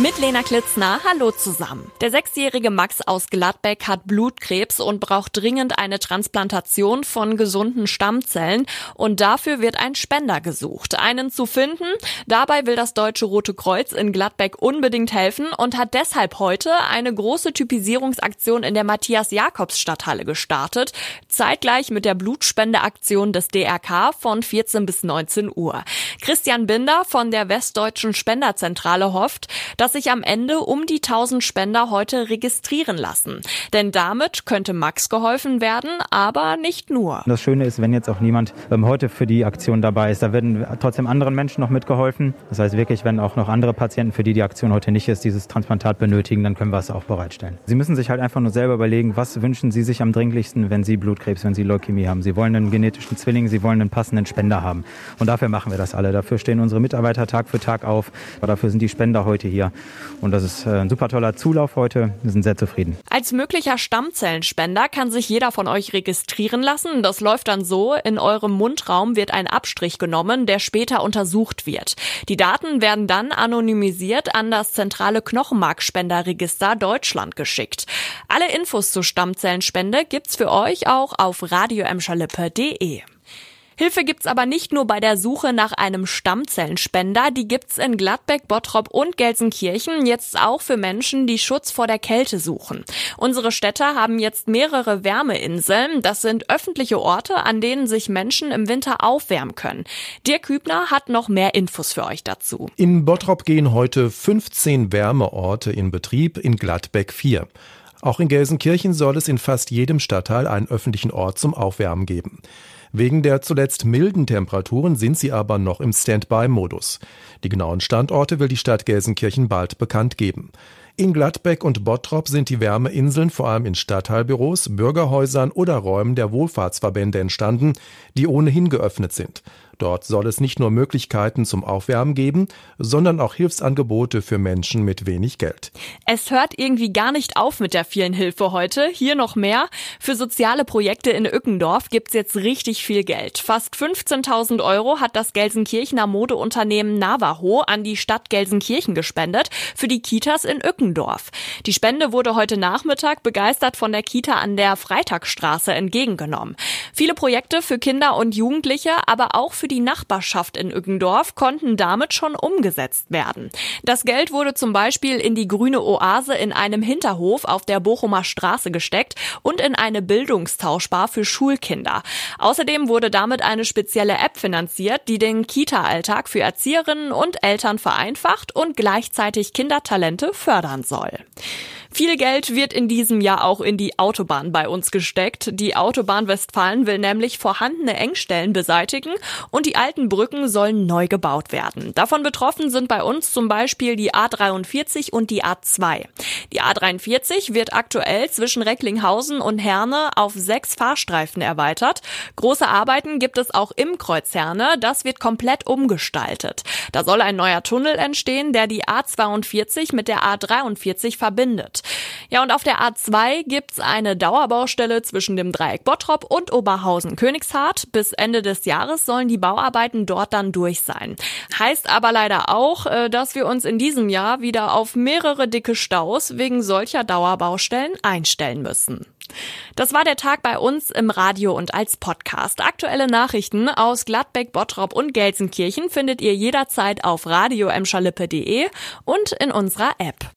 Mit Lena Klitzner, hallo zusammen. Der sechsjährige Max aus Gladbeck hat Blutkrebs und braucht dringend eine Transplantation von gesunden Stammzellen und dafür wird ein Spender gesucht. Einen zu finden, dabei will das Deutsche Rote Kreuz in Gladbeck unbedingt helfen und hat deshalb heute eine große Typisierungsaktion in der Matthias-Jakobs-Stadthalle gestartet, zeitgleich mit der Blutspendeaktion des DRK von 14 bis 19 Uhr. Christian Binder von der Westdeutschen Spenderzentrale hofft, dass dass sich am Ende um die 1000 Spender heute registrieren lassen. Denn damit könnte Max geholfen werden, aber nicht nur. Das Schöne ist, wenn jetzt auch niemand ähm, heute für die Aktion dabei ist, da werden trotzdem anderen Menschen noch mitgeholfen. Das heißt wirklich, wenn auch noch andere Patienten, für die die Aktion heute nicht ist, dieses Transplantat benötigen, dann können wir es auch bereitstellen. Sie müssen sich halt einfach nur selber überlegen, was wünschen Sie sich am dringlichsten, wenn Sie Blutkrebs, wenn Sie Leukämie haben. Sie wollen einen genetischen Zwilling, Sie wollen einen passenden Spender haben. Und dafür machen wir das alle. Dafür stehen unsere Mitarbeiter Tag für Tag auf. Dafür sind die Spender heute hier. Und das ist äh, ein super toller Zulauf heute. Wir sind sehr zufrieden. Als möglicher Stammzellenspender kann sich jeder von euch registrieren lassen. Das läuft dann so, in eurem Mundraum wird ein Abstrich genommen, der später untersucht wird. Die Daten werden dann anonymisiert an das zentrale Knochenmarkspenderregister Deutschland geschickt. Alle Infos zur Stammzellenspende gibt's für euch auch auf radioemschalippe.de. Hilfe gibt's aber nicht nur bei der Suche nach einem Stammzellenspender, die gibt's in Gladbeck, Bottrop und Gelsenkirchen jetzt auch für Menschen, die Schutz vor der Kälte suchen. Unsere Städte haben jetzt mehrere Wärmeinseln. Das sind öffentliche Orte, an denen sich Menschen im Winter aufwärmen können. Dirk Hübner hat noch mehr Infos für euch dazu. In Bottrop gehen heute 15 Wärmeorte in Betrieb, in Gladbeck 4. Auch in Gelsenkirchen soll es in fast jedem Stadtteil einen öffentlichen Ort zum Aufwärmen geben. Wegen der zuletzt milden Temperaturen sind sie aber noch im Standby-Modus. Die genauen Standorte will die Stadt Gelsenkirchen bald bekannt geben. In Gladbeck und Bottrop sind die Wärmeinseln vor allem in Stadtteilbüros, Bürgerhäusern oder Räumen der Wohlfahrtsverbände entstanden, die ohnehin geöffnet sind. Dort soll es nicht nur Möglichkeiten zum Aufwärmen geben, sondern auch Hilfsangebote für Menschen mit wenig Geld. Es hört irgendwie gar nicht auf mit der vielen Hilfe heute. Hier noch mehr. Für soziale Projekte in Ückendorf gibt's jetzt richtig viel Geld. Fast 15.000 Euro hat das Gelsenkirchener Modeunternehmen Navajo an die Stadt Gelsenkirchen gespendet für die Kitas in Ückendorf. Die Spende wurde heute Nachmittag begeistert von der Kita an der Freitagstraße entgegengenommen. Viele Projekte für Kinder und Jugendliche, aber auch für die Nachbarschaft in Ückendorf konnten damit schon umgesetzt werden. Das Geld wurde zum Beispiel in die grüne Oase in einem Hinterhof auf der Bochumer Straße gesteckt und in eine Bildungstauschbar für Schulkinder. Außerdem wurde damit eine spezielle App finanziert, die den Kita-Alltag für Erzieherinnen und Eltern vereinfacht und gleichzeitig Kindertalente fördern soll. Viel Geld wird in diesem Jahr auch in die Autobahn bei uns gesteckt. Die Autobahn Westfalen will nämlich vorhandene Engstellen beseitigen und die alten Brücken sollen neu gebaut werden. Davon betroffen sind bei uns zum Beispiel die A43 und die A2. Die A43 wird aktuell zwischen Recklinghausen und Herne auf sechs Fahrstreifen erweitert. Große Arbeiten gibt es auch im Kreuz Herne. Das wird komplett umgestaltet. Da soll ein neuer Tunnel entstehen, der die A42 mit der A43 verbindet. Ja, und auf der A2 gibt's eine Dauerbaustelle zwischen dem Dreieck Bottrop und Oberhausen-Königshardt. Bis Ende des Jahres sollen die Bauarbeiten dort dann durch sein. Heißt aber leider auch, äh, dass wir uns in diesem Jahr wieder auf mehrere dicke Staus wegen solcher Dauerbaustellen einstellen müssen. Das war der Tag bei uns im Radio und als Podcast. Aktuelle Nachrichten aus Gladbeck, Bottrop und Gelsenkirchen findet ihr jederzeit auf radio und in unserer App.